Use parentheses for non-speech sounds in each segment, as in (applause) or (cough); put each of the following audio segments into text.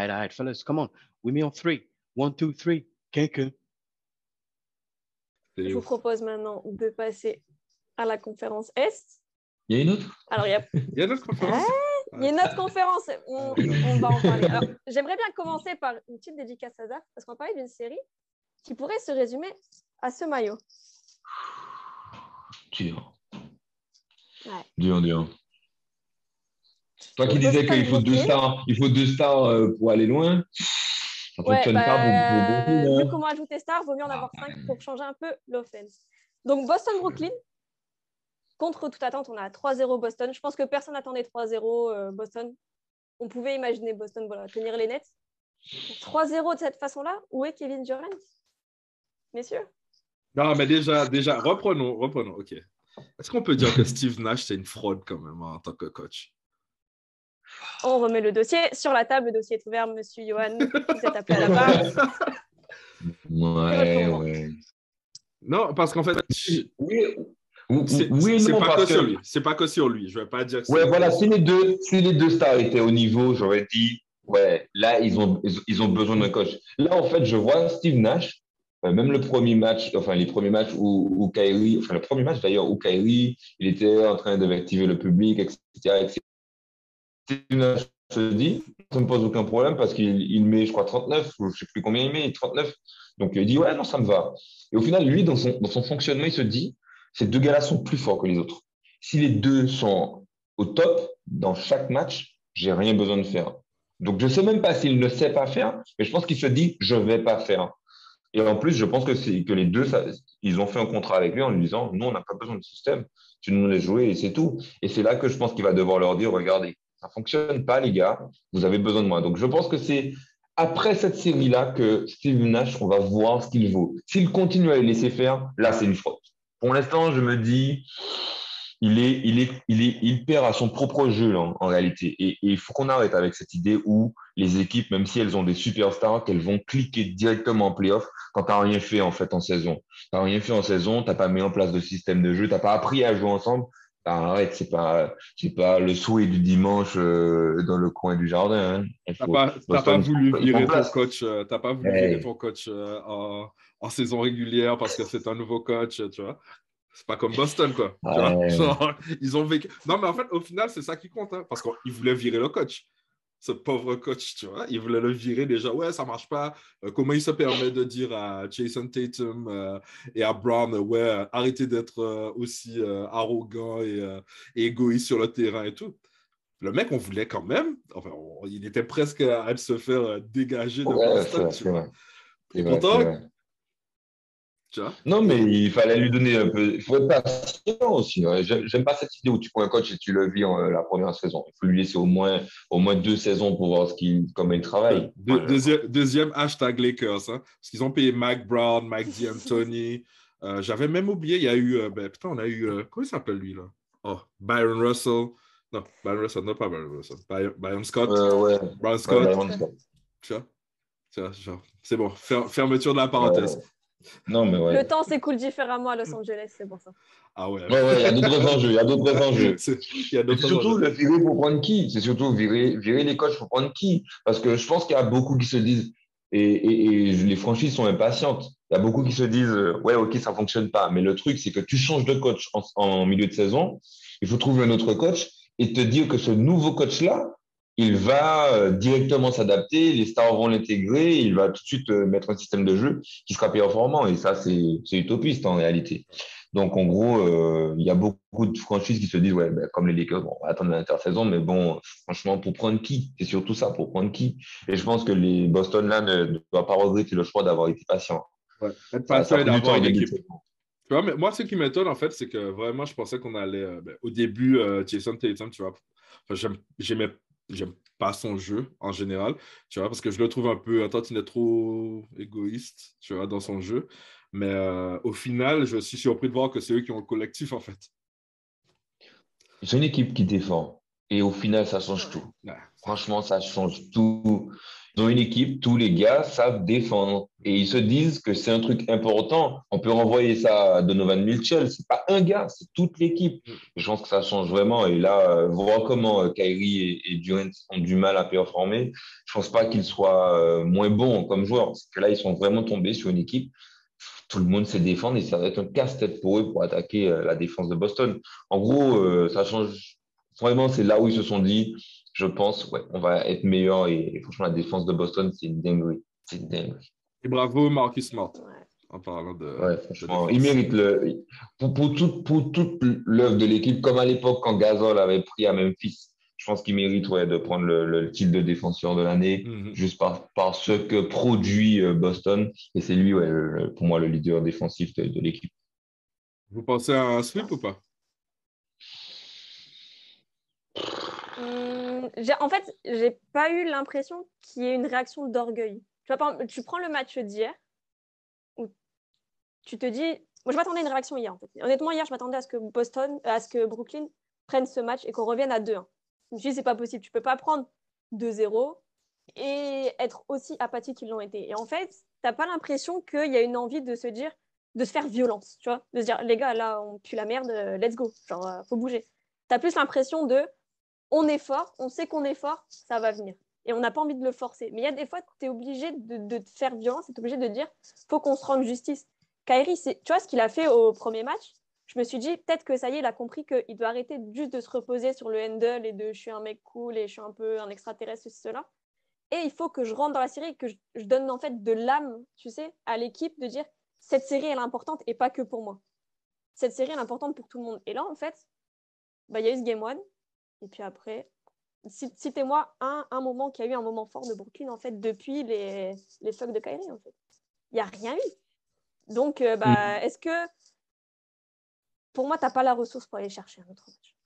All right, all right, fellas, come on. We me on three. One, two, three. Quelqu'un. Je vous propose maintenant de passer à la conférence Est. Il y a une autre? Alors, il y a, (laughs) Il y a d'autres conférences. il y a une autre conférence. On, on va en parler. (laughs) Alors, j'aimerais bien commencer par une petite dédicace à Zaf, parce qu'on va parler d'une série qui pourrait se résumer à ce maillot. Dur. Ouais. Dur, dur. Toi qui disais Boston qu'il faut deux Brooklyn. stars, il faut deux stars euh, pour aller loin, ça Ouais, fonctionne bah, pas pour, pour beaucoup. vu comment ajouter Star, vaut mieux en avoir 5 ouais. pour changer un peu l'offense. Donc, Boston-Brooklyn. Contre toute attente, on a 3-0 Boston. Je pense que personne n'attendait 3-0 euh, Boston. On pouvait imaginer Boston voilà, tenir les nets. 3-0 de cette façon-là, où est Kevin Durant? Messieurs? Non, mais déjà, déjà, reprenons, reprenons. OK. Est-ce qu'on peut dire que Steve Nash, c'est une fraude quand même hein, en tant que coach? On remet le dossier sur la table. Le dossier est ouvert, monsieur Johan. Vous êtes appelé à la (laughs) barre. Ouais, ouais. Non, parce qu'en fait, Oui, ou- c'est oui pas que sur lui. C'est pas que sur lui. Je vais pas dire que c'est- Ouais, voilà, si les deux, si les deux stars étaient au niveau, j'aurais dit, ouais, là, ils ont, ils, ils ont besoin d'un coach. Là, en fait, je vois Steve Nash, euh, même le premier match, enfin, les premiers matchs où, où Kyrie, enfin, le premier match d'ailleurs, où Kyrie, il était en train d'activer le public, etc., etc. Se dit, ça ne me pose aucun problème parce qu'il il met, je crois, 39, ou je sais plus combien il met, 39. Donc, il dit, ouais, non, ça me va. Et au final, lui, dans son, fonctionnement, il se dit, ces deux gars-là sont plus forts que les autres. Si les deux sont au top dans chaque match, j'ai rien besoin de faire. Donc, je sais même pas s'il ne sait pas faire, mais je pense qu'il se dit, je vais pas faire. Et en plus, je pense que les deux, ils ont fait un contrat avec lui en lui disant, nous, on n'a pas besoin de système, tu nous laisses jouer et c'est tout. Et c'est là que je pense qu'il va devoir leur dire, regardez, ça fonctionne pas, les gars, vous avez besoin de moi. Donc, je pense que c'est après cette série-là que Steve Nash, on va voir ce qu'il vaut. S'il continue à les laisser faire, là, c'est une faute. Pour l'instant, je me dis, il est, perd à son propre jeu en, réalité. Et, il faut qu'on arrête avec cette idée où les équipes, même si elles ont des superstars, qu'elles vont cliquer directement en playoff quand t'as rien fait en fait en saison. T'as rien fait en saison, t'as pas mis en place de système de jeu, t'as pas appris à jouer ensemble. Arrête, c'est pas, c'est pas le souhait du dimanche euh, dans le coin du jardin. Hein. Pas, voulu virer ton coach, euh, t'as pas voulu virer ton coach euh, en, en saison régulière parce que c'est un nouveau coach, tu vois. C'est pas comme Boston, quoi. tu vois. Ouais. Genre, (laughs) ils ont vécu. Non, mais en fait, au final, c'est ça qui compte, hein, parce qu'ils voulaient virer le coach. Ce pauvre coach, tu vois. Ils voulaient le virer déjà. Ouais, ça marche pas. Euh, comment il se permet de dire à Jason Tatum euh, et à Brown, euh, ouais, euh, arrêtez d'être aussi arrogant et, et égoïste sur le terrain et tout. Le mec, on voulait quand même. Enfin, on- il était presque à se faire dégager de Ouais, Boston, tu vois. Et pourtant. Tu vois? Non, mais il fallait lui donner un peu. Il faut être patient aussi. J'aime pas cette idée où tu prends un coach et tu le vis en, euh, la première saison. Il faut lui laisser au moins, au moins deux saisons pour voir ce qu'il, comment il travaille. Voilà. deuxième, deuxième hashtag Lakers, hein, parce qu'ils ont payé Mike Brown, Mike D'Antoni. Euh, J'avais même oublié, il y a eu, euh, ben, putain, on a eu, euh, comment il s'appelle lui là? Oh, Byron Russell. Non, Byron Russell, non pas Byron Russell. Byron, Byron Scott. Ouais. Byron Ouais, Scott, Byron Scott. tu vois? Tu vois, genre, C'est bon, fer- fermeture de la parenthèse. Ouais. Non, mais ouais. Le temps s'écoule différemment à Los Angeles, c'est pour ça. Ah ouais. Ouais, ouais, il y a d'autres enjeux. Il y a d'autres (laughs) enjeux. C'est- Il y a Et d'autres surtout, enjeux. le virer pour prendre qui? C'est surtout virer, virer les coachs pour prendre qui? Parce que je pense qu'il y a beaucoup qui se disent, et, et, et les franchises sont impatientes. Il y a beaucoup qui se disent, euh, ouais, ok, ça fonctionne pas. Mais le truc, c'est que tu changes de coach en, en milieu de saison, il faut trouver un autre coach et te dire que ce nouveau coach-là, il va euh, directement s'adapter, les stars vont l'intégrer, il va tout de suite euh, mettre un système de jeu qui sera performant. Et ça, c'est utopiste en réalité. Donc, en gros, euh, il y a beaucoup de franchises qui se disent, ouais, ben, comme les Lakers, bon, on va attendre l'intersaison, mais bon, franchement, pour prendre qui? C'est surtout ça, pour prendre qui? Et je pense que les Boston, là, ne, ne doivent pas regretter le choix d'avoir été patient. Ouais. Être patient et d'avoir une équipe. Tu vois, mais moi, ce qui m'étonne, en fait, c'est que vraiment, je pensais qu'on allait. euh, ben, au début, euh, Jason Tatum, tu vois, enfin, j'aimais. J'aime- pas son jeu en général, tu vois, parce que je le trouve un peu, un tantinet trop égoïste, tu vois, dans son jeu. Mais euh, au final, je suis surpris de voir que c'est eux qui ont le collectif, en fait. C'est une équipe qui défend. Et au final, ça change tout. Ouais. Franchement, ça change tout. Ont une équipe, tous les gars savent défendre. Et ils se disent que c'est un truc important. On peut renvoyer ça à Donovan Mitchell. C'est pas un gars, c'est toute l'équipe. Je pense que ça change vraiment. Et là, euh, voir comment euh, Kyrie et, Durant ont du mal à performer, je pense pas qu'ils soient euh, moins bons comme joueurs. Parce que là, ils sont vraiment tombés sur une équipe. Tout le monde sait défendre et ça va être un casse-tête pour eux pour attaquer la défense de Boston. En gros, ça change. Vraiment, c'est là où ils se sont dit, je pense, ouais, on va être meilleur. Et, et franchement, la défense de Boston, c'est une dinguerie. C'est une dinguerie. Et bravo, Marcus Smart, en parlant de. Ouais, franchement, il mérite le. Pour, pour, tout- pour toute l'œuvre de l'équipe, comme à l'époque quand Gasol avait pris à Memphis, je pense qu'il mérite ouais, de prendre le, le titre de défenseur de l'année, Mhm. juste par, par ce que produit euh, Boston. Et c'est lui, ouais, le- pour moi, le leader défensif de, de l'équipe. Vous pensez à un sweep ou pas Hum, j'ai- en fait, j'ai pas eu l'impression qu'il y ait une réaction d'orgueil. Tu, prends le match d'hier, où tu te dis. Moi, je m'attendais à une réaction hier. En fait. Honnêtement, hier, je m'attendais à ce que Boston, à ce que Brooklyn prenne ce match et qu'on revienne à 2-1. Je me suis dit, c'est pas possible. Tu peux pas prendre 2-0 et être aussi apathique qu'ils l'ont été. Et en fait, t'as pas l'impression qu'il y a une envie de se dire, de se faire violence, tu vois, de se dire, les gars, là, on pue la merde, euh, let's go, genre, euh, faut bouger. T'as plus l'impression de, on est fort, on sait qu'on est fort, ça va venir. Et on n'a pas envie de le forcer. Mais il y a des fois, tu es obligé de, te faire violence, tu es obligé de dire, faut qu'on se rende justice. C'est- tu vois ce qu'il a fait au premier match? Je me suis dit, peut-être que ça y est, il a compris qu'il doit arrêter juste de se reposer sur le handle et de je suis un mec cool et je suis un peu un extraterrestre, ceci, cela. Et il faut que je rentre dans la série et que je, donne en fait de l'âme, tu sais, à l'équipe de dire, cette série, est importante et pas que pour moi. Cette série, est importante pour tout le monde. Et là, en fait, bah, il y a eu ce Game 1. Et puis après, cite- citez-moi un, un moment qui a eu un moment fort de Brooklyn, en fait, depuis les, les fucks de Kyrie, en fait. Il n'y a rien eu. Donc, euh, bah, est-ce que, pour moi, tu n'as pas la ressource pour aller chercher un autre match?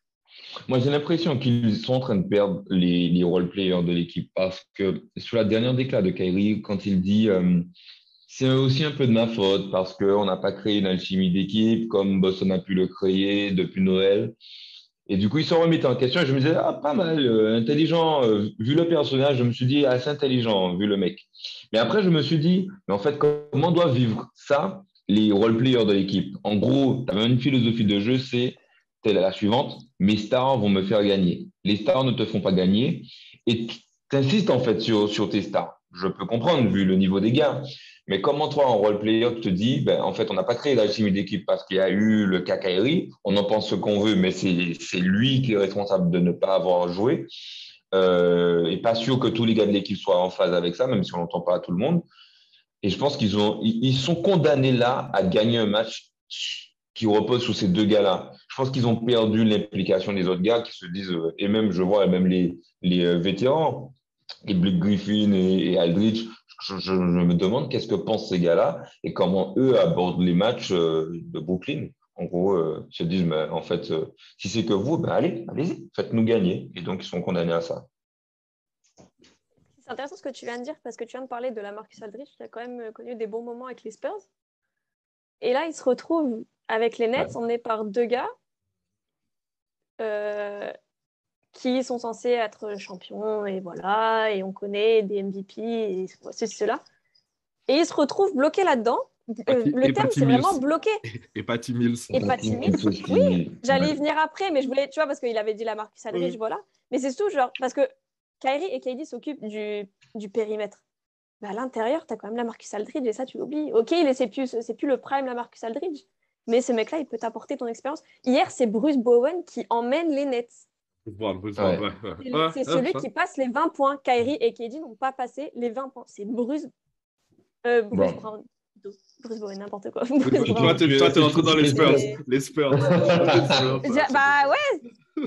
Moi, j'ai l'impression qu'ils sont en train de perdre les, les role-players de l'équipe parce que sur la dernière déclat de Kyrie, quand il dit euh, c'est aussi un peu de ma faute parce qu'on n'a pas créé une alchimie d'équipe comme Boston a pu le créer depuis Noël. Et du coup, il se remettait en question et je me disais, ah, pas mal, euh, intelligent, euh, vu le personnage, je me suis dit, assez intelligent, vu le mec. Mais après, je me suis dit, mais en fait, comment doivent vivre ça les role-players de l'équipe? En gros, tu une philosophie de jeu, c'est telle la suivante, mes stars vont me faire gagner. Les stars ne te font pas gagner et tu insistes en fait sur, sur tes stars. Je peux comprendre vu le niveau des gars. Mais comment toi, en role-player, tu te dis, ben, en fait, on n'a pas créé l'alchimie d'équipe parce qu'il y a eu le cas Kyrie, on en pense ce qu'on veut, mais c'est lui qui est responsable de ne pas avoir joué. Euh, et pas sûr que tous les gars de l'équipe soient en phase avec ça, même si on n'entend pas à tout le monde. Et je pense qu'ils ils sont condamnés là à gagner un match qui repose sur ces deux gars-là. Je pense qu'ils ont perdu l'implication des autres gars qui se disent, euh, et même, je vois, même les, les euh, vétérans, et Blake Griffin et Aldridge, je, me demande qu'est-ce que pensent ces gars-là et comment eux abordent les matchs euh, de Brooklyn. En gros, euh, ils se disent, mais en fait, euh, si c'est que vous, ben allez, allez-y, faites-nous gagner. Et donc, ils sont condamnés à ça. C'est intéressant ce que tu viens de dire parce que tu viens de parler de la Marcus Aldridge qui a quand même connu des bons moments avec les Spurs. Et là, il se retrouve avec les Nets emmené par deux gars euh, qui sont censés être champions et voilà, et on connaît des MVP et ceci, cela. Et il se retrouve bloqué là-dedans. Euh, le et terme, Patty c'est vraiment bloqué. Et Patty Mills. Et Patty Mills, Ils oui, J'allais y venir après, mais je voulais, tu vois, parce qu'il avait dit la Marcus Aldridge, Oui. voilà. Mais c'est surtout genre, parce que Kyrie et KD s'occupent du, du périmètre. Mais à l'intérieur, tu as quand même la Marcus Aldridge et ça, tu l'oublies. Ok, il est- c'est plus, c'est plus le prime, la Marcus Aldridge. Mais ce mec-là, il peut t'apporter ton expérience. Hier, c'est Bruce Bowen qui emmène les Nets. Ouais, ouais. C'est c'est ouais, celui ça. qui passe les 20 points. Kyrie et KD n'ont pas passé les 20 points. C'est Bruce, euh, Bruce Brown. Brown. Bruce Bowen, n'importe quoi. Toi, Bruce t'es rentré dans les Spurs. Les Spurs. Bah ouais,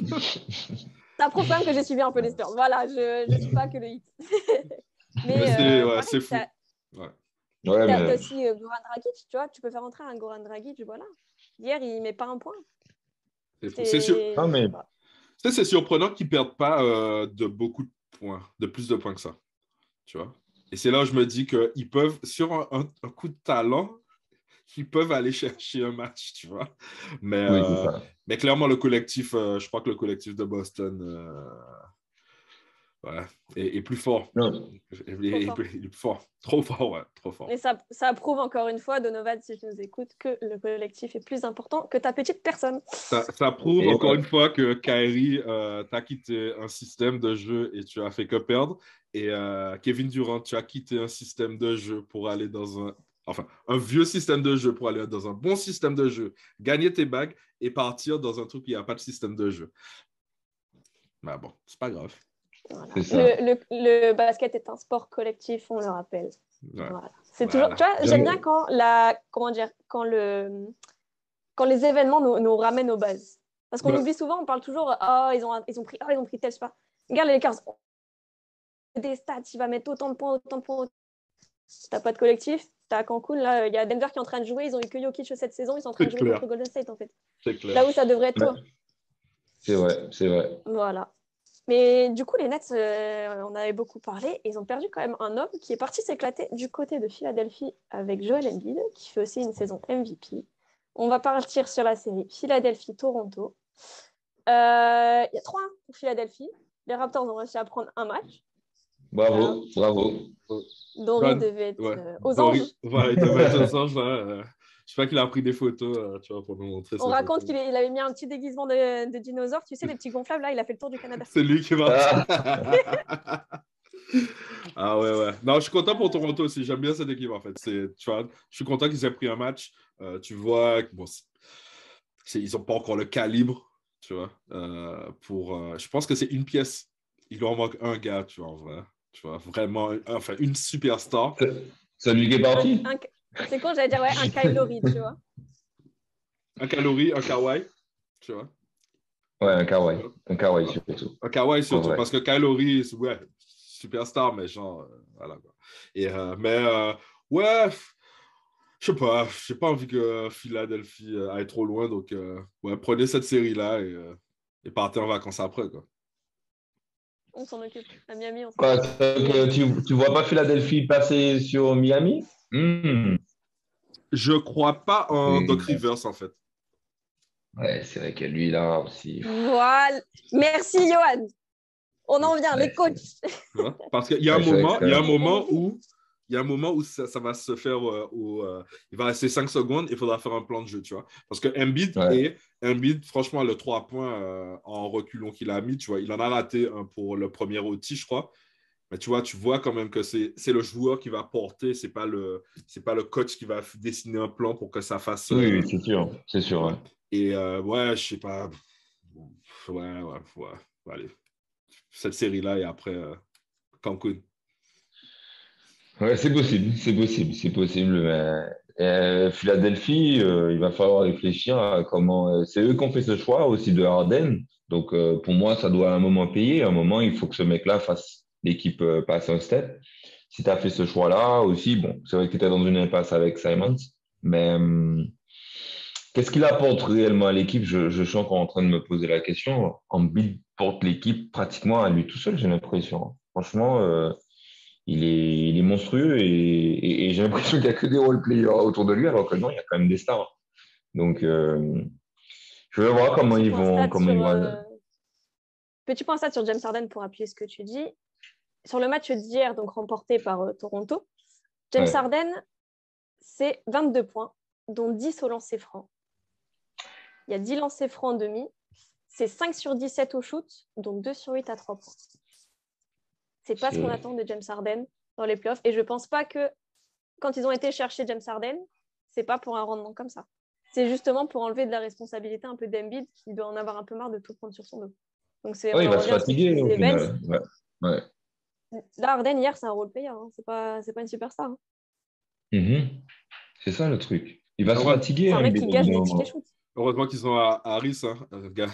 ça prouve quand même que j'ai suivi un peu les Spurs. Voilà, je ne suis pas que le hit. (laughs) Mais, Mais c'est- ouais, c'est fou. Ouais, mais- t'as aussi euh, Goran Dragic, tu vois, tu peux faire entrer un Goran Dragic, voilà. Hier, il met pas un point. C'est fou. C'est sûr. Ah, mais- sais, c'est surprenant qu'ils ne perdent pas euh, de beaucoup de points, de plus de points que ça. Tu vois? Et c'est là où je me dis qu'ils peuvent, sur un, un- un coup de talent, (laughs) ils peuvent aller chercher un match, tu vois? Mais, Oui, euh, mais clairement, le collectif, euh, je crois que le collectif de Boston ouais, est, est plus fort. Non, fort. est plus fort. Trop fort, ouais, trop fort. Et ça, ça prouve encore une fois, Donovan, si tu nous écoutes, que le collectif est plus important que ta petite personne. Ça, ça prouve Et encore ouais. une fois que Kyrie, euh, t'as quitté un système de jeu et tu as fait que perdre. Et euh, Kevin Durant, tu as quitté un système de jeu pour aller dans un. Enfin, un vieux système de jeu pour aller dans un bon système de jeu, gagner tes bagues et partir dans un truc où il n'y a pas de système de jeu. Mais bon, c'est pas grave. Voilà. Le, le- le basket est un sport collectif, on le rappelle. Ouais. Voilà. C'est Voilà. toujours. Tu vois, J'aime- bien quand la, comment dire, quand le, quand les événements nous, nous ramènent aux bases. Parce qu'on oublie souvent, on parle toujours, ah ils ont, ils ont pris, ah ils ont pris tel, je sais pas. Regarde les Lakers. Des stats, il va mettre autant de points, autant de points. T'as pas de collectif. T'as Cancun, là, il y a Denver qui est en train de jouer. Ils ont eu que Jokic cette saison. Ils sont en train de jouer clair. contre Golden State, en fait. Clair. Là où ça devrait être Ouais. toi. c'est vrai, c'est vrai. Voilà. Mais du coup, les Nets, euh, on avait beaucoup parlé. Ils ont perdu quand même un homme qui est parti s'éclater du côté de Philadelphie avec Joel Embiid, qui fait aussi une saison MVP. On va partir sur la série Philadelphie-Toronto. Euh, Il y a 3 pour Philadelphie. Les Raptors ont réussi à prendre un match. Bravo, bravo. Ouais, devait être Ouais. euh, aux Dory- anges. Voilà, il devait être aux anges, là. Je sais pas qu'il a pris des photos, euh, tu vois, pour nous montrer. On raconte qu'il il avait mis un petit déguisement de, de dinosaure. Tu sais, les petits gonflables, là, il a fait le tour du Canada. C'est lui qui va. ah (laughs) ouais, ouais. Non, je suis content pour Toronto aussi. J'aime bien cette équipe, en fait. Tu vois, je suis content qu'ils aient pris un match. Euh, tu vois, que, bon, ils n'ont pas encore le calibre, tu vois. euh, pour, euh, je pense que c'est une pièce. Il leur manque un gars, tu vois, en vrai. Tu vois, vraiment, enfin, une superstar. Celui qui est parti (laughs) C'est con, j'allais dire, ouais, un Lowry, tu vois. (laughs) Un Calorie, un Kawhi, tu vois. Ouais, un kawaii. Un kawaii surtout. Un Kawhi surtout, Ouais. parce que c'est- ouais, superstar, mais genre, euh, voilà. Quoi. Et, euh, mais, euh, ouais, je sais pas, j'ai pas envie que Philadelphie euh, aille trop loin, donc, euh, ouais, prenez cette série-là et, euh, et partez en vacances après, quoi. On s'en occupe. À Miami, on s'en Quoi, que tu, tu vois pas Philadelphie passer sur Miami? Hmm. Je crois pas en Oui. Doc Rivers, en fait. Ouais, c'est vrai que lui, là aussi. Voilà. Merci, Johan. On en vient, les coachs. Parce qu'il y a un moment, il y a un moment où il y a un moment où ça, ça va se faire, euh, où, euh, il va rester 5 secondes, il faudra faire un plan de jeu, tu vois. Parce que Embiid, Ouais. et, Embiid franchement, le 3 points euh, en reculon qu'il a mis, tu vois, il en a raté un pour le premier outil, je crois. Mais tu vois, tu vois quand même que c'est le joueur qui va porter, c'est pas le c'est pas le coach qui va dessiner un plan pour que ça fasse. Oui, oui, c'est sûr. C'est sûr. ouais. et euh, ouais, je sais pas. Ouais, ouais, ouais. Allez. Cette série-là et après euh, Cancun. Ouais, c'est possible, c'est possible, c'est possible. Mais euh, Philadelphie, euh, il va falloir réfléchir à comment. c'est eux qui ont fait ce choix aussi de Harden. Donc pour moi, ça doit à un moment payer. À un moment, il faut que ce mec-là fasse l'équipe euh, passe un step. Si tu as fait ce choix-là aussi, bon, c'est vrai que tu étais dans une impasse avec Simons, mais hum, qu'est-ce qu'il apporte réellement à l'équipe? Je, je suis encore en train de me poser la question. Embiid porte l'équipe pratiquement à lui tout seul, j'ai l'impression. Franchement. euh, il est, il est monstrueux et, et- et j'ai l'impression qu'il n'y a que des role-players autour de lui, alors que non, il y a quand même des stars. Donc, euh, je vais voir comment ils vont. Comment ils vont... Petit point stat sur James Harden pour appuyer ce que tu dis. Sur le match d'hier, donc remporté par euh, Toronto, James Ouais. Harden, c'est 22 points, dont 10 au lancer franc. Il y a 10 lancers francs en demi. C'est 5 sur 17 au shoot, donc 2 sur 8 à 3 points. C'est pas ce qu'on attend de James Harden dans les playoffs. Et je pense pas que quand ils ont été chercher James Harden, c'est pas pour un rendement comme ça. C'est justement pour enlever de la responsabilité un peu d'Embiid qui doit en avoir un peu marre de tout prendre sur son dos. Donc c'est Ouais, il on va se fatiguer au final. Ouais. Ouais. Là, Harden, hier, c'est un role player. Hein. C'est pas, c'est pas une superstar. hein. Mhm. C'est ça le truc. Il va se fatiguer. Un mec Embiid, qui des tickets shoot. Heureusement qu'ils ont à Harris, hein, (laughs) lequel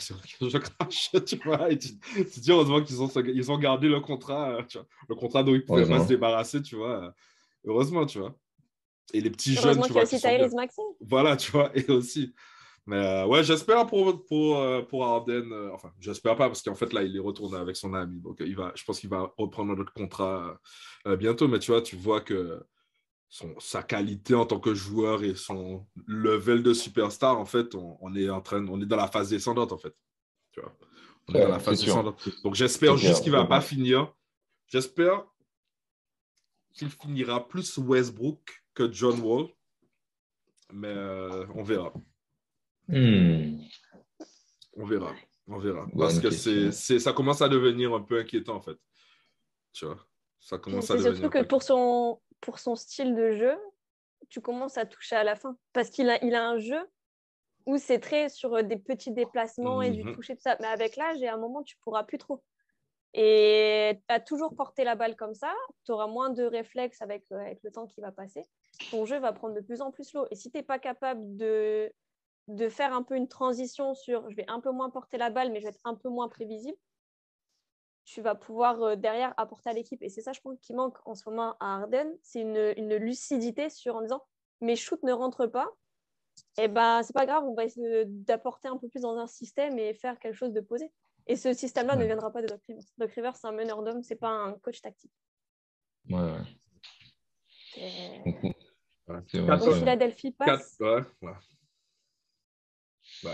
je crache, tu vois. Et tu, tu te dis heureusement qu'ils ont, ils ont gardé le contrat, euh, tu vois, le contrat dont ils ne pouvaient pas Heureusement. se débarrasser, tu vois. euh, Heureusement, tu vois. Et les petits jeunes, Heureusement tu qu'il y a vois. aussi sont. Tyrese Maxey. Voilà, tu vois, et aussi. Mais euh, ouais, j'espère pour, pour, euh, pour Arden. euh, enfin, j'espère pas parce qu'en fait, là, il est retourné avec son ami. Donc, il va, je pense qu'il va reprendre notre contrat euh, bientôt. Mais tu vois, tu vois que son, sa qualité en tant que joueur et son level de superstar, en fait, on, on est en train, on est dans la phase descendante, en fait. Tu vois, on est Ouais, dans la phase sûr. descendante. Donc, j'espère juste qu'il va pas finir. J'espère qu'il finira plus Westbrook que John Wall. Mais on verra. Hmm. On verra. On verra. Bonne Parce que c'est, c'est, ça commence à devenir un peu inquiétant, en fait. Tu vois, ça commence à C'est devenir. surtout que pour son, pour son style de jeu, tu commences à toucher à la fin. Parce qu'il a, il a un jeu où c'est très sur des petits déplacements et du Mhm. toucher, tout ça. Mais avec l'âge, et à un moment, tu pourras plus trop. Et tu as toujours porté la balle comme ça, tu auras moins de réflexes avec, euh, avec le temps qui va passer. Ton jeu va prendre de plus en plus l'eau. Et si tu n'es pas capable de, de faire un peu une transition sur je vais un peu moins porter la balle, mais je vais être un peu moins prévisible, tu vas pouvoir euh, derrière apporter à l'équipe. Et c'est ça, je pense, qui manque en ce moment à Arden, c'est une, une lucidité sur en disant mes shoots ne rentrent pas. Et ben c'est pas grave, on va essayer de- d'apporter un peu plus dans un système et faire quelque chose de posé. Et ce système-là ne viendra pas de Doc Rivers. Doc Rivers, c'est un meneur d'hommes, c'est pas un coach tactique. Ouais, ouais. C'est- Ouais. C'est vrai, vrai. Philadelphie Quatre- passe. ouais, ouais. Ouais.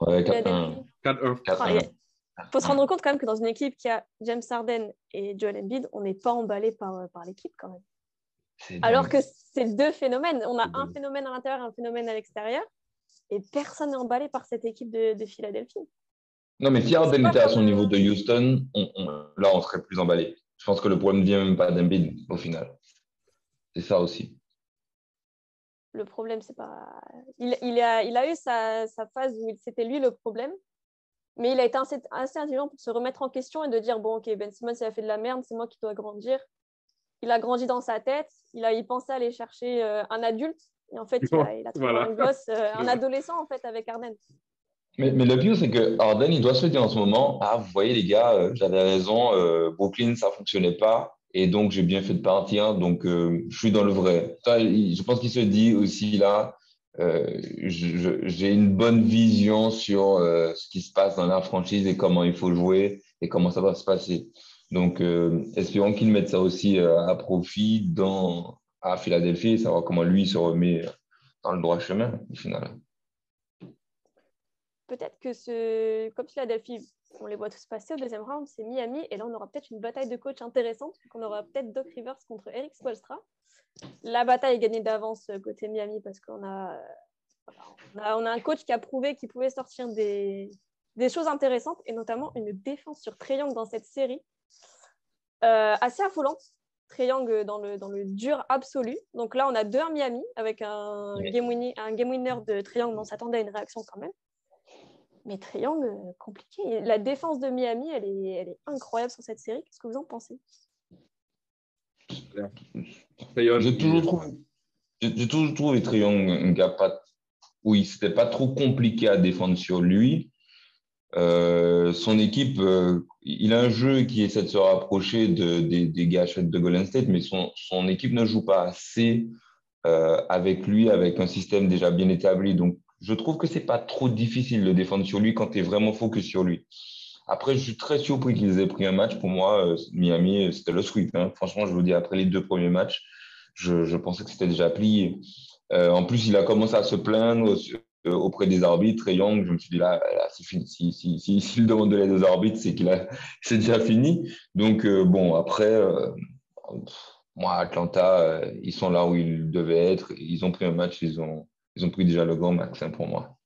Ouais, 4-1. Philadelphie. 4-1. 4-1. Il faut se rendre compte quand même que dans une équipe qui a James Harden et Joel Embiid, on n'est pas emballé par, euh, par l'équipe quand même. Alors que c'est deux phénomènes. On a un dingue. phénomène à l'intérieur et un phénomène à l'extérieur. Et personne n'est emballé par cette équipe de, de Philadelphie. Non, mais si Harden était à son niveau de Houston, on- on- là, on serait plus emballé. Je pense que le problème ne vient même pas d'Embiid au final. C'est ça aussi. Le problème, c'est pas. Il, il a, il a eu sa, sa phase où c'était lui le problème. Mais il a été assez, assez intelligent pour se remettre en question et de dire bon, ok, Ben Simmons, il a fait de la merde, c'est moi qui dois grandir. Il a grandi dans sa tête. Il, a, il pensait aller chercher euh, un adulte. Et en fait, il a, il a trouvé Voilà. un gosse, euh, (laughs) un adolescent, en fait, avec Arden. Mais, mais le pire, c'est que Harden, il doit se dire en ce moment Ah, vous voyez, les gars, euh, j'avais raison, euh, Brooklyn, ça ne fonctionnait pas. Et donc, j'ai bien fait de partir. Donc, euh, je suis dans le vrai. Je pense qu'il se dit aussi là euh, j'ai une bonne vision sur euh, ce qui se passe dans la franchise et comment il faut jouer et comment ça va se passer. Donc, espérons qu'il mette ça aussi à profit dans, à Philadelphie et savoir comment lui se remet dans le droit chemin, au final. Peut-être que ce, comme Philadelphie, on les voit tous passer au deuxième round, c'est Miami. Et là, on aura peut-être une bataille de coach intéressante. On aura peut-être Doc Rivers contre Eric Spoelstra. La bataille est gagnée d'avance euh, côté Miami parce qu'on a, euh, on a, on a un coach qui a prouvé qu'il pouvait sortir des, des choses intéressantes et notamment une défense sur Triangle dans cette série euh, assez affolante. Triangle dans le, dans le dur absolu. Donc là, on a deux à Miami avec un, Oui. game, winner, un game winner de Triangle. On s'attendait à une réaction quand même. Mais Triangle, euh, compliqué. La défense de Miami, elle est, elle est incroyable sur cette série. Qu'est-ce que vous en pensez? J'ai toujours trouvé, j'ai toujours trouvé Triangle un gars pas, oui, c'était pas trop compliqué à défendre sur lui. Euh, son équipe, euh, il a un jeu qui essaie de se rapprocher de, des, des gars de Golden State, mais son, son équipe ne joue pas assez euh, avec lui, avec un système déjà bien établi. Donc, je trouve que c'est pas trop difficile de défendre sur lui quand tu es vraiment focus sur lui. Après, je suis très surpris qu'ils aient pris un match. Pour moi, euh, Miami, c'était le sweep. hein. Franchement, je vous dis, après les deux premiers matchs, je, pensais que c'était déjà plié. Euh, en plus, il a commencé à se plaindre euh, auprès des arbitres. Et Young, je me suis dit, là, c'est fini. (laughs) S'il si, demande de l'aide aux arbitres, c'est qu'il (laughs) c'est déjà fini. Donc, euh, bon, après, euh, moi, Atlanta, euh, ils sont là où ils devaient être. Ils ont pris un match, ils ont, ils ont pris déjà le grand hein, pour moi.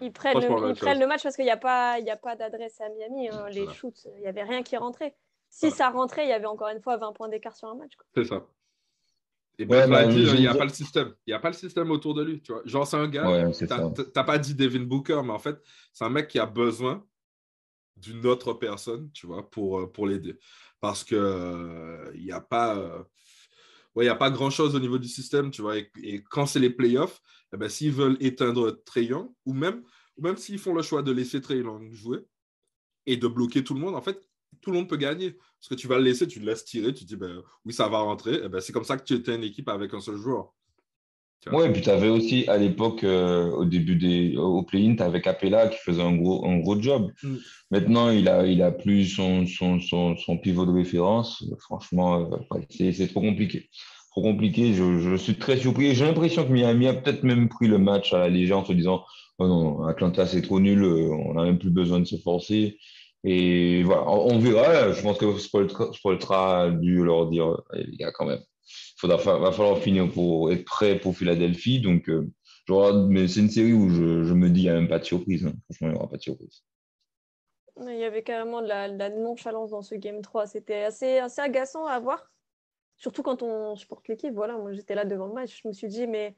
Ils prennent, le, ils prennent le match parce qu'il n'y a pas, il y a pas d'adresse à Miami. hein. Les Voilà. shoots, il n'y avait rien qui rentrait. Si Voilà. ça rentrait, il y avait encore une fois 20 points d'écart sur un match. C'est ça. Et Ouais, Ben bah, dit, je- il n'y a pas le système. Il n'y a pas le système autour de lui. Tu vois. Genre, c'est un gars, Ouais, t'as- t'as pas dit Devin Booker, mais en fait, c'est un mec qui a besoin d'une autre personne, tu vois, pour, euh, pour l'aider. Parce que euh, il n'y a pas... euh, il y a pas grand-chose au niveau du système, tu vois. Et, quand c'est les playoffs, eh ben, s'ils veulent éteindre Trey ou même, ou même s'ils font le choix de laisser Trey jouer et de bloquer tout le monde, en fait, tout le monde peut gagner. Parce que tu vas le laisser, tu le laisses tirer, tu te dis, ben, oui, ça va rentrer. Eh ben, c'est comme ça que tu étais une équipe avec un seul joueur. Ouais, et puis tu avais aussi à l'époque, euh, au début des au play-in, tu avais Capella qui faisait un gros, un gros job. Mm. Maintenant, il a, il a plus son, son, son, son pivot de référence. Franchement, euh, c'est, trop compliqué. Trop compliqué. Je, je suis très surpris. J'ai l'impression que Miami a peut-être même pris le match à la légère en se disant Oh non, Atlanta, c'est trop nul, euh, on n'a même plus besoin de se forcer. Et voilà, on, on verra. Je pense que Spoiltra a dû leur dire Eh, les gars, quand même faudra, va falloir finir pour être prêt pour Philadelphie. Donc, euh, je regarde- mais c'est une série où je, je me dis, il n'y a même pas de surprise. hein. Franchement, il n'y aura pas de surprise. Il y avait carrément de la, de la nonchalance dans ce Game 3. C'était assez, assez agaçant à voir. Surtout quand on supporte l'équipe. Voilà, moi j'étais là devant le match. Je me suis dit, mais.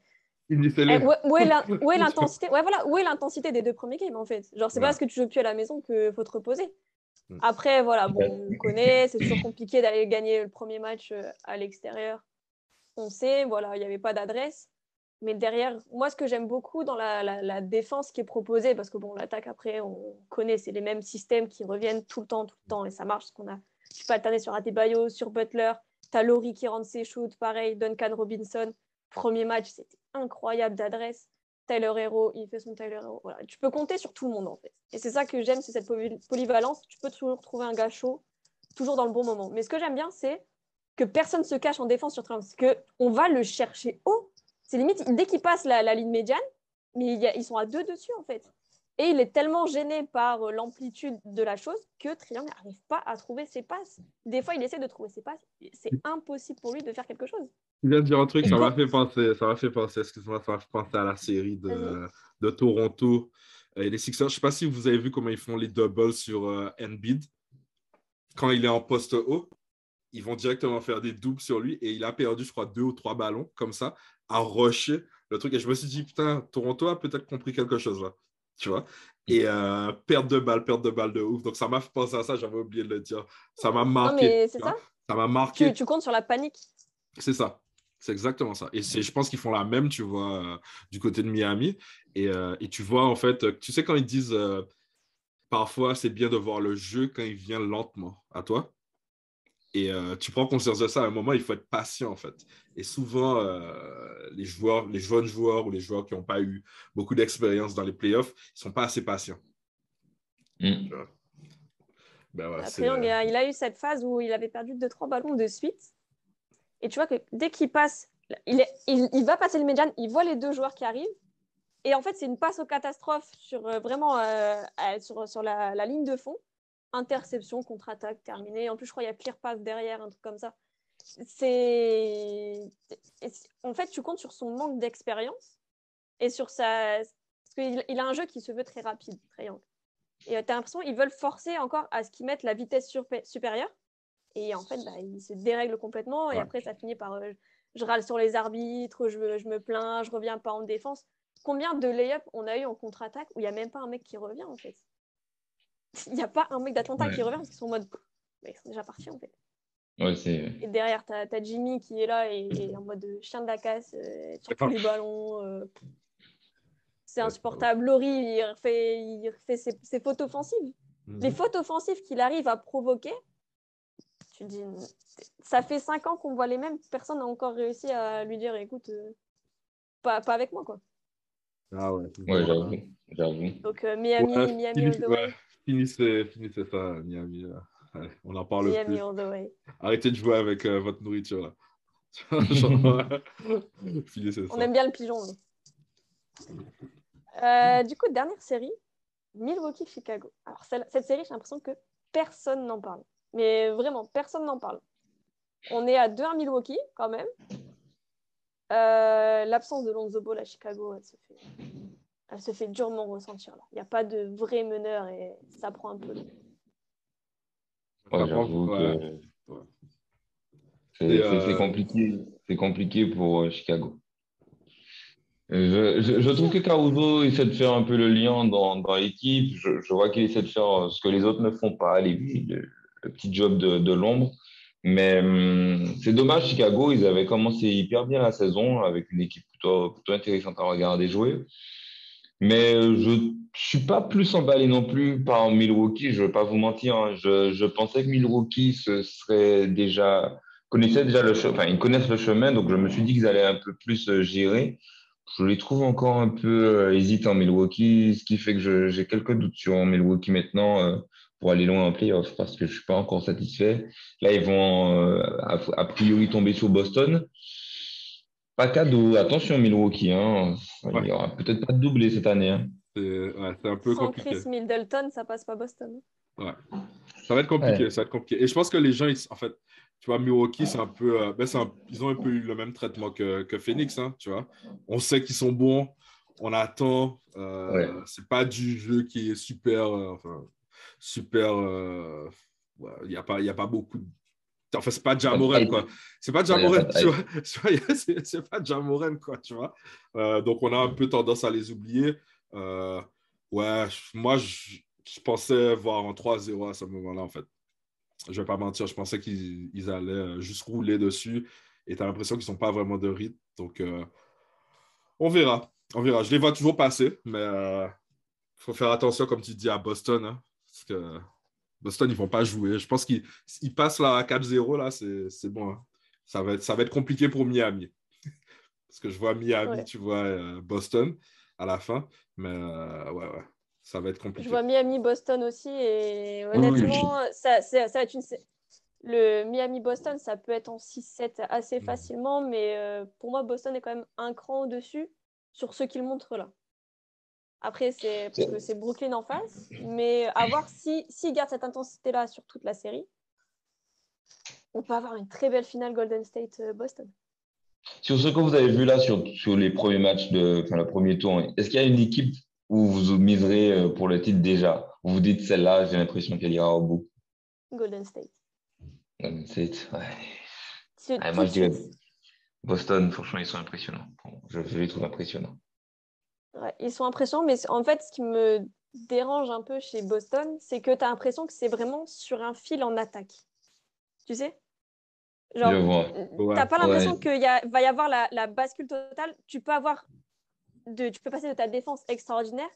Eh, où, (laughs) où est l'intensité? Ouais, voilà, où est l'intensité des deux premiers games en fait? Genre, c'est Ouais. pas parce que tu joues plus à la maison qu'il faut te reposer. Mm. Après, voilà, bon, on connaît, c'est toujours compliqué d'aller gagner le premier match euh, à l'extérieur. On sait, voilà, il n'y avait pas d'adresse. Mais derrière, moi, ce que j'aime beaucoup dans la, la- défense qui est proposée, parce que bon, l'attaque après, on connaît, c'est les mêmes systèmes qui reviennent tout le temps, tout le temps, et ça marche. Parce qu'on a, tu peux alterner sur Adebayo, sur Butler, t'as Laurie qui rentre ses shoots, pareil, Duncan Robinson. Premier match, c'était incroyable d'adresse. Tyler Hero, il fait son Tyler Hero. Voilà. Tu peux compter sur tout le monde en fait. Et c'est ça que j'aime, c'est cette poly- polyvalence. Tu peux toujours trouver un gars chaud, toujours dans le bon moment. Mais ce que j'aime bien, c'est que personne se cache en défense sur Trump. Parce qu'on va le chercher haut. C'est limite, dès qu'il passe la, la ligne médiane, mais il y a- ils sont à deux dessus en fait. Et il est tellement gêné par euh, l'amplitude de la chose que Triangle n'arrive pas à trouver ses passes. Des fois, il essaie de trouver ses passes. C'est impossible pour lui de faire quelque chose. Tu viens de dire un truc, Et ça m'a fait penser, ça m'a fait penser, excuse-moi, ça m'a fait penser à la série de Toronto et les Sixers. Je ne sais pas si vous avez vu comment ils font les doubles sur euh, Embiid. Quand il est en poste haut, ils vont directement faire des doubles sur lui et il a perdu, je crois, deux ou trois ballons comme ça, à rusher le truc. Et je me suis dit, putain, Toronto a peut-être compris quelque chose là. Tu vois? Et euh, perte de balle, perte de balle de ouf. Donc ça m'a fait penser à ça, j'avais oublié de le dire. Ça m'a Non, marqué. mais c'est tu vois? ça? Ça m'a marqué. Tu, tu comptes sur la panique? C'est ça. C'est exactement ça. Et c'est, je pense qu'ils font la même, tu vois, euh, du côté de Miami. Et, euh, et tu vois, en fait, tu sais, quand ils disent euh, parfois c'est bien de voir le jeu quand il vient lentement à toi? Et euh, tu prends conscience de ça à un moment, il faut être patient, en fait. Et souvent, euh, les joueurs, les jeunes joueurs ou les joueurs qui n'ont pas eu beaucoup d'expérience dans les playoffs, ils ne sont pas assez patients. Mm. Ben ouais, Après, c'est, il, a, eu cette phase où il avait perdu 2-3 ballons de suite. Et tu vois que dès qu'il passe, il, est- il, il va passer le médiane, il voit les deux joueurs qui arrivent. Et en fait, c'est une passe aux catastrophes sur, euh, vraiment euh, sur, sur la, la ligne de fond. Interception, contre-attaque, terminé. En plus, je crois qu'il y a clear pass derrière, un truc comme ça. C'est. En fait, tu comptes sur son manque d'expérience et sur sa. Parce qu'il il a un jeu qui se veut très rapide, Triangle. Et tu as l'impression qu'ils veulent forcer encore à ce qu'ils mettent la vitesse supérieure. Et en fait, bah, ils se dérèglent complètement. Et après, ça finit par euh, je râle sur les arbitres, je, je me plains, je reviens pas en défense. Combien de lay-up on a eu en contre-attaque où il n'y a même pas un mec qui revient en fait? Il n'y a pas un mec d'Atlanta Ouais. qui revient parce qu'ils sont en mode. Mais ils sont déjà partis en fait. Ouais. Et derrière, tu as, Jimmy qui est là et, et en mode chien de la casse, euh, sur tous les ballons. euh, c'est insupportable. Laurie, il refait, il refait ses, ses fautes offensives. mhm. Les fautes offensives qu'il arrive à provoquer, tu te dis, ça fait cinq ans qu'on voit les mêmes. Personne n'a encore réussi à lui dire, écoute, euh, pas, pas avec moi. quoi. Ah ouais. Ouais, j'avoue. Donc euh, Miami, Ouais, Miami way. Finissez, finissez ça, Miami. Allez, on en parle Miami plus. all the way. Arrêtez de jouer avec euh, votre nourriture là. (laughs) Genre, (laughs) finissez ça. On aime bien le pigeon. Euh, du coup, dernière série, Milwaukee-Chicago. Alors, celle- cette série, j'ai l'impression que personne n'en parle. Mais vraiment, personne n'en parle. On est à 2 à Milwaukee, quand même. Euh, L'absence de Lonzo Ball à Chicago, elle se fait, elle se fait durement ressentir. Il n'y a pas de vrai meneur et ça prend un peu. Ouais, prend- que ouais. c'est euh, compliqué. C'est compliqué pour euh, Chicago. Euh, Je, je, je trouve que Caruso essaie de faire un peu le lien dans, dans l'équipe. Je, je vois qu'il essaie de faire ce que les autres ne font pas, les, le, le petit job de, de l'ombre. Mais hum, c'est dommage, Chicago, ils avaient commencé hyper bien la saison avec une équipe plutôt, plutôt intéressante à regarder jouer. Mais euh, je suis pas plus emballé non plus par Milwaukee, je vais pas vous mentir. hein. Je, je pensais que Milwaukee se serait déjà connaissaient déjà le chemin, enfin, ils connaissent le chemin, donc je me suis dit qu'ils allaient un peu plus euh, gérer. Je les trouve encore un peu euh, hésitants, Milwaukee, ce qui fait que j'ai quelques doutes sur Milwaukee maintenant euh, pour aller loin en playoff parce que je suis pas encore satisfait. Là, ils vont euh, a, a priori tomber sur Boston. Pas cadeau, attention Milwaukee, hein. Il Ouais. y aura peut-être pas de doublé cette année. hein. C'est ouais, un peu Sans compliqué. Chris Middleton, ça passe pas Boston. Ça va être compliqué, Ouais. ça va être compliqué. Et je pense que les gens, ils- en fait, tu vois, Milwaukee, c'est un peu, euh, ben, c'est un- ils ont un peu eu le même traitement que, que Phoenix, hein, tu vois. On sait qu'ils sont bons, on attend. euh, Ouais. C'est pas du jeu qui est super, euh, enfin, super. euh, ouais, Il n'y a pas, il y a pas beaucoup. De... Enfin, c'est pas Jamoran, quoi. C'est pas Jamoran, (laughs) tu vois. C'est pas Jamoran, quoi, tu vois. Euh, donc, on a un peu tendance à les oublier. Euh, ouais, moi, je, je pensais voir un 3-0 à ce moment-là, en fait. Je vais pas mentir, je pensais qu'ils ils allaient euh, juste rouler dessus. Et tu as l'impression qu'ils sont pas vraiment de rythme. Donc, euh, on verra. On verra. Je les vois toujours passer, mais il faut faire attention, comme tu dis, à Boston. hein, parce que Boston, ils vont pas jouer. Je pense qu'ils ils passent là à 4-0, là, c'est bon. hein. Ça, va être, ça va être compliqué pour Miami. (laughs) Parce que je vois Miami, Ouais. tu vois euh, Boston à la fin. Mais euh, ouais, ouais, ça va être Je compliqué. vois Miami, Boston aussi. Et Oui, oui. honnêtement, ça, c'est- ça va être une. Le Miami-Boston, ça peut être en 6-7 assez facilement, mais euh, pour moi, Boston est quand même un cran au-dessus sur ce qu'il montre là. Après, c'est parce que c'est Brooklyn en face, mais à voir si s'il garde cette intensité-là sur toute la série, on peut avoir une très belle finale Golden State-Boston. Sur ce que vous avez vu là sur, sur les premiers matchs de enfin, le premier tour, est-ce qu'il y a une équipe où vous miserez euh, pour le titre déjà? Vous vous dites celle-là, j'ai l'impression qu'elle ira au bout. Golden State. Golden State, ouais. Tout moi, je dirais. Boston, franchement, ils sont impressionnants. Je, je les trouve impressionnants. Ouais, ils sont impressionnants, mais en fait, ce qui me dérange un peu chez Boston, c'est que tu as l'impression que c'est vraiment sur un fil en attaque. Tu sais? Genre, Je vois. Ouais, t'as pas l'impression ouais. qu'il va y avoir la, la bascule totale. Tu peux avoir de, tu peux passer de ta défense extraordinaire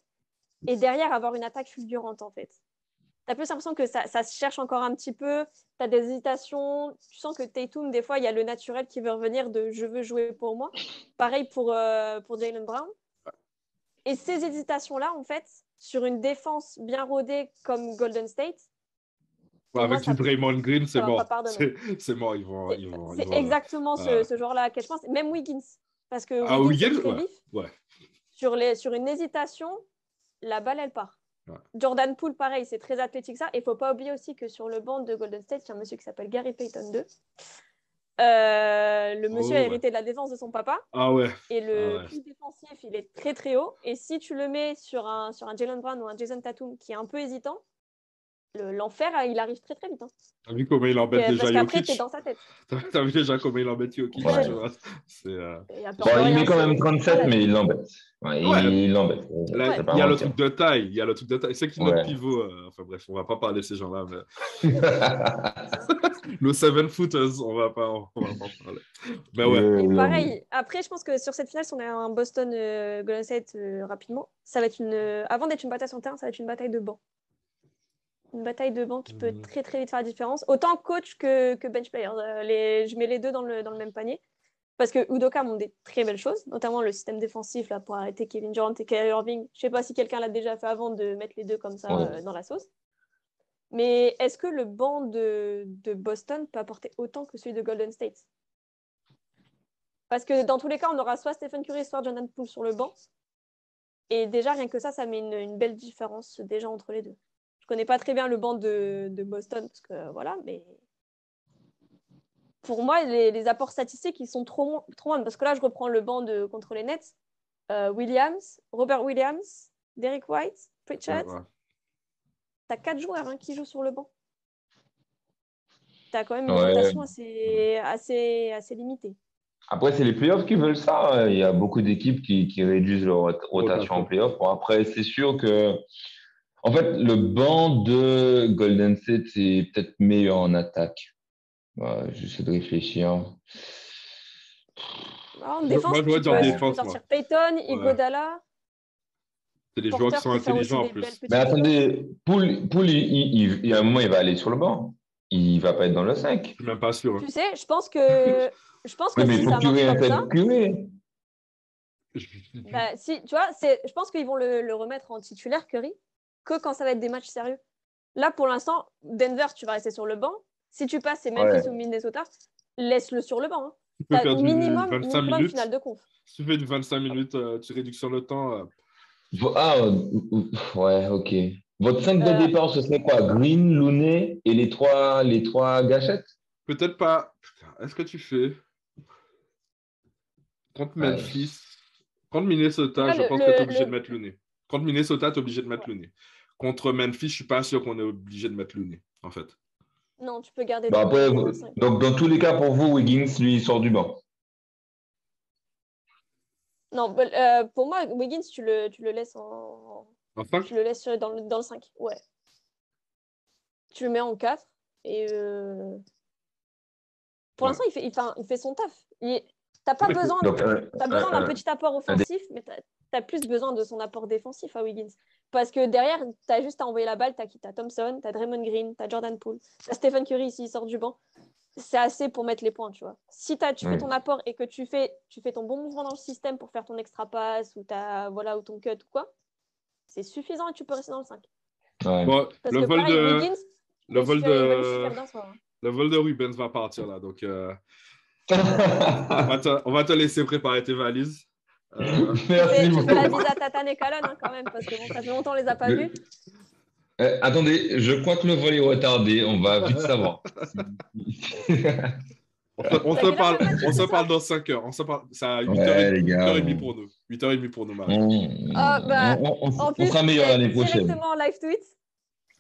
et derrière avoir une attaque fulgurante en fait. Tu as plus l'impression que ça, ça se cherche encore un petit peu. Tu as des hésitations. Tu sens que Tatum, des fois, il y a le naturel qui veut revenir de je veux jouer pour moi. Pareil pour, euh, pour Jalen Brown. Et ces hésitations-là, en fait, sur une défense bien rodée comme Golden State, avec du Draymond Green, c'est mort. C'est mort, ils vont. c'est vont- exactement ce, ce genre-là que je pense. Même Wiggins. Parce que Ah, Wiggins, ouais. Ouais. Sur, les, sur une hésitation, la balle, elle part. Ouais. Jordan Poole, pareil, c'est très athlétique ça. Et il faut pas oublier aussi que sur le banc de Golden State, il y a un monsieur qui s'appelle Gary Payton 2. Euh, le monsieur Oh, a ouais. hérité de la défense de son papa. Ah ouais. Et le Ah ouais. plus défensif, il est très très haut. Et si tu le mets sur un, sur un Jalen Brown ou un Jason Tatum qui est un peu hésitant, le- l'enfer, il arrive très très vite. hein. T'as vu comment il embête euh, déjà parce qu'après, t'es dans sa tête. (laughs) T'as vu déjà comment il embête Jokic Ouais. euh, il Bon, met quand même 37, mais il l'embête. Ouais, Ouais. Il l'embête. Il y a le truc de taille. Il y a le truc de taille. C'est qui notre Ouais. pivot euh, Enfin bref, on va pas parler de ces gens-là. Mais... (laughs) Nos seven footers, on va pas, on va pas en parler. Mais ouais. Et pareil, après, je pense que sur cette finale, si on a un Boston euh, Golden State euh, rapidement, ça va être une. euh, avant d'être une bataille sur le terrain, ça va être une bataille de banc. Une bataille de banc qui peut Mhm. très très vite faire la différence. Autant coach que, que bench player. Euh, les, je mets les deux dans le, dans le même panier. Parce que Udoka montre des très belles choses, notamment le système défensif là, pour arrêter Kevin Durant et Kyrie Irving. Je sais pas si quelqu'un l'a déjà fait avant de mettre les deux comme ça Ouais. euh, dans la sauce. Mais est-ce que le banc de, de Boston peut apporter autant que celui de Golden State? Parce que dans tous les cas, on aura soit Stephen Curry, soit Jordan Poole sur le banc. Et déjà, rien que ça, ça met une, une belle différence déjà entre les deux. Je connais pas très bien le banc de, de Boston, parce que voilà, mais pour moi, les, les apports statistiques, ils sont trop, trop. Parce que là, je reprends le banc de, contre les Nets. Euh, Williams, Robert Williams, Derek White, Pritchard. Ouais, ouais. T'as quatre joueurs hein, qui jouent sur le banc. T'as quand même une Ouais. rotation assez, assez, assez limitée. Après, c'est les playoffs qui veulent ça. Il y a beaucoup d'équipes qui, qui réduisent leur rot- rotation en playoffs. Bon, après, c'est sûr que, en fait, le banc de Golden State, c'est peut-être meilleur en attaque. J'essaie de réfléchir. Alors, en Moi, défense, je tu peux, tu peux défense, sortir Payton, Iguodala. C'est des joueurs qui sont intelligents en plus. Mais attendez, Poul, Poul, il, il- il- il y a un moment, il va aller sur le banc. il va pas être dans le 5. Je suis même pas sûr. Tu sais, je pense que, (laughs) je pense que mais si il faut ça marche comme ça, bah, si, tu vois, c'est, je pense qu'ils vont le, le remettre en titulaire, Curry, que quand ça va être des matchs sérieux. Là, pour l'instant, Denver, tu vas rester sur le banc. Si tu passes, c'est Memphis Ouais. ou Minnesota, laisse-le sur le banc. hein. Tu peux faire du minimum, 25 minimum minutes. finale de conf. Si tu fais du 25 minutes, euh, tu réduction de temps. euh, Ah, euh, ouais, ok. Votre 5 de Euh. départ, ce serait quoi? Green, Looney et les trois, les trois gâchettes? Peut-être pas. Putain, Est-ce que tu fais? Contre Ouais. Memphis, contre Minnesota, Ah, je le- pense le- que tu es obligé le- de mettre Looney. Contre Minnesota, tu es obligé de mettre Looney. Contre Memphis, je suis pas sûr qu'on est obligé de mettre Looney, en fait. Non, tu peux garder Bah, après, donc, dans tous les cas, pour vous, Wiggins, lui, il sort du banc. Non, bah, euh, pour moi, Wiggins, tu le, tu le laisses en, tu le laisses dans le, dans le 5. Ouais. Tu le mets en 4. Et euh, pour Ouais. l'instant, il fait, il, fait un- il fait son taf. Il... T'as pas euh, t'as besoin d'un euh, petit apport offensif, mais t'as as plus besoin de son apport défensif à Wiggins. Parce que derrière, t'as juste à envoyer la balle, t'as qui T'as Thompson, t'as Draymond Green, t'as Jordan Poole, t'as Stephen Curry s'il sort du banc. C'est assez pour mettre les points, tu vois. Si t'as- tu fais ton apport et que tu fais, tu fais ton bon mouvement dans le système pour faire ton extra pass ou, ta, voilà, ou ton cut ou quoi, c'est suffisant et tu peux rester dans le 5. ouais. bon, Parce le vol pareil, de, Wiggins, le vol de, hein. le vol de Rubens va partir là, donc euh, (laughs) on, va te, on va te laisser préparer tes valises. Euh, Tu fais, Merci tu fais la bise à Tatane et Calonne hein, quand même, parce que bon, ça fait longtemps qu'on les a pas vus. Euh, attendez, je crois que le vol est retardé. On va vite (laughs) savoir. on se, on se parle, on se parle dans 5 heures. On se parle, c'est à 8h30, Ouais. 8h30 pour nous. 8h30 pour nous, Marie. On, Ah, bah, on- on- on plus, sera meilleur l'année prochaine. Directement en live tweet.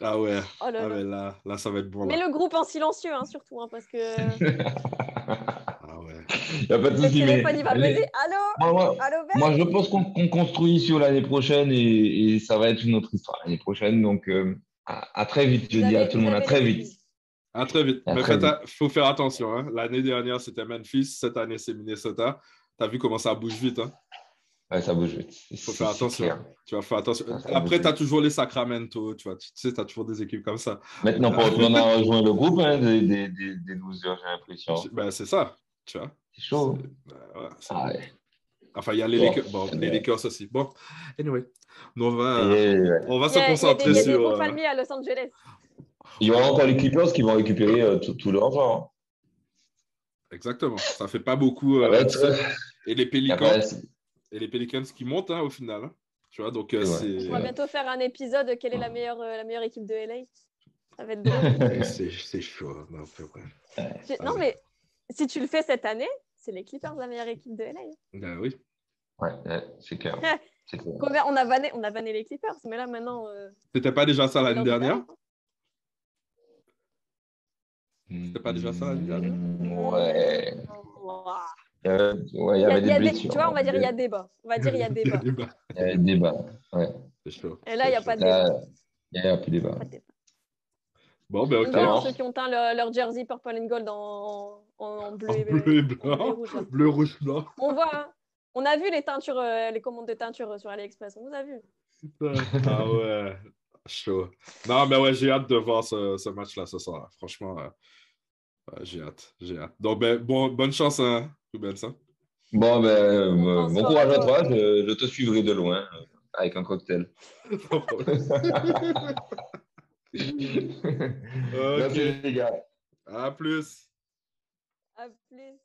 Ah ouais, Oh là ah, là. mais là, là, ça va être bon. Mais Là. le groupe en silencieux, hein, surtout, hein, parce que ouais. (laughs) Il n'y a pas de le souci. mais- téléphone, il va mais- buzzer. Allô Moi, moi- Allô, Ben moi, je pense qu'on qu'on construit sur l'année prochaine et, et ça va être une autre histoire l'année prochaine. Donc, euh, à, à très vite, je Vous dis à avez- tout le monde, à très vite. À très vite. À à- faut faire attention. hein. L'année dernière, c'était Memphis. Cette année, c'est Minnesota. Tu as vu comment ça bouge vite. Hein. Ouais, ça bouge vite. faut C'est- faire attention. Tu vas faire attention. Ça, ça Après, tu as toujours les Sacramento. Tu, vois. tu sais, tu as toujours des équipes comme ça. Maintenant, on a rejoint le groupe hein, des, des, des, des losers, j'ai l'impression. Ben, c'est ça. Tu vois. C'est chaud. Voilà, c'est- Ah ouais. Enfin, il y a les Bon, Lakers. Bon, les. Lakers aussi. Bon, anyway. On va, Et, ouais. on va se a- y a des- concentrer il y a des sur. bons euh, palmiers à Los Angeles. Il y aura encore les Clippers qui vont récupérer euh, tout, tout leur genre. Exactement. Ça fait pas beaucoup. Euh, euh, et les a Pelicans. Et les Pelicans qui montent hein, au final. hein. Tu vois, donc euh, Ouais. On va bientôt faire un épisode de quelle est la meilleure, euh, la meilleure équipe de LA. Ça va être (laughs) drôle. C'est chaud. Non, Ah non, oui. mais si tu le fais cette année, c'est les Clippers la meilleure équipe de LA. Ben oui. Ouais, c'est clair. (laughs) On, a vanné, on a vanné les Clippers, mais là maintenant. euh, C'était pas déjà ça l'année dernière? C'était pas déjà ça l'année dernière? Ouais. hein. Euh, ouais, il y Il y a- avait il y a des des- blessures. tu vois, on va dire il y a Il débat. On va dire il y a débat. (laughs) Ben, y débats. Ouais. C'est chaud. Et là, il n'y a pas de débat. il n'y a plus de débat. Bon, ben ok. Alors ceux qui ont teint leur, leur jersey purple and gold en, en, en bleu, En et, bleu et en bleu et blanc. rouge. Bleu, rouge, blanc. On voit, hein. on a vu les teintures, euh, les commandes de teinture sur AliExpress. On vous a vu. Ah ouais. Chaud. Non, mais ouais, j'ai hâte de voir ce, ce match-là ce soir. Franchement, euh, j'ai hâte. J'ai hâte. Donc, ben, bon, bonne chance, hein, Rubens. hein. Bon, ben, euh, bon courage à toi. Je, je te suivrai de loin avec un cocktail. (laughs) (laughs) (laughs) Problème. Merci les gars. À plus. À plus.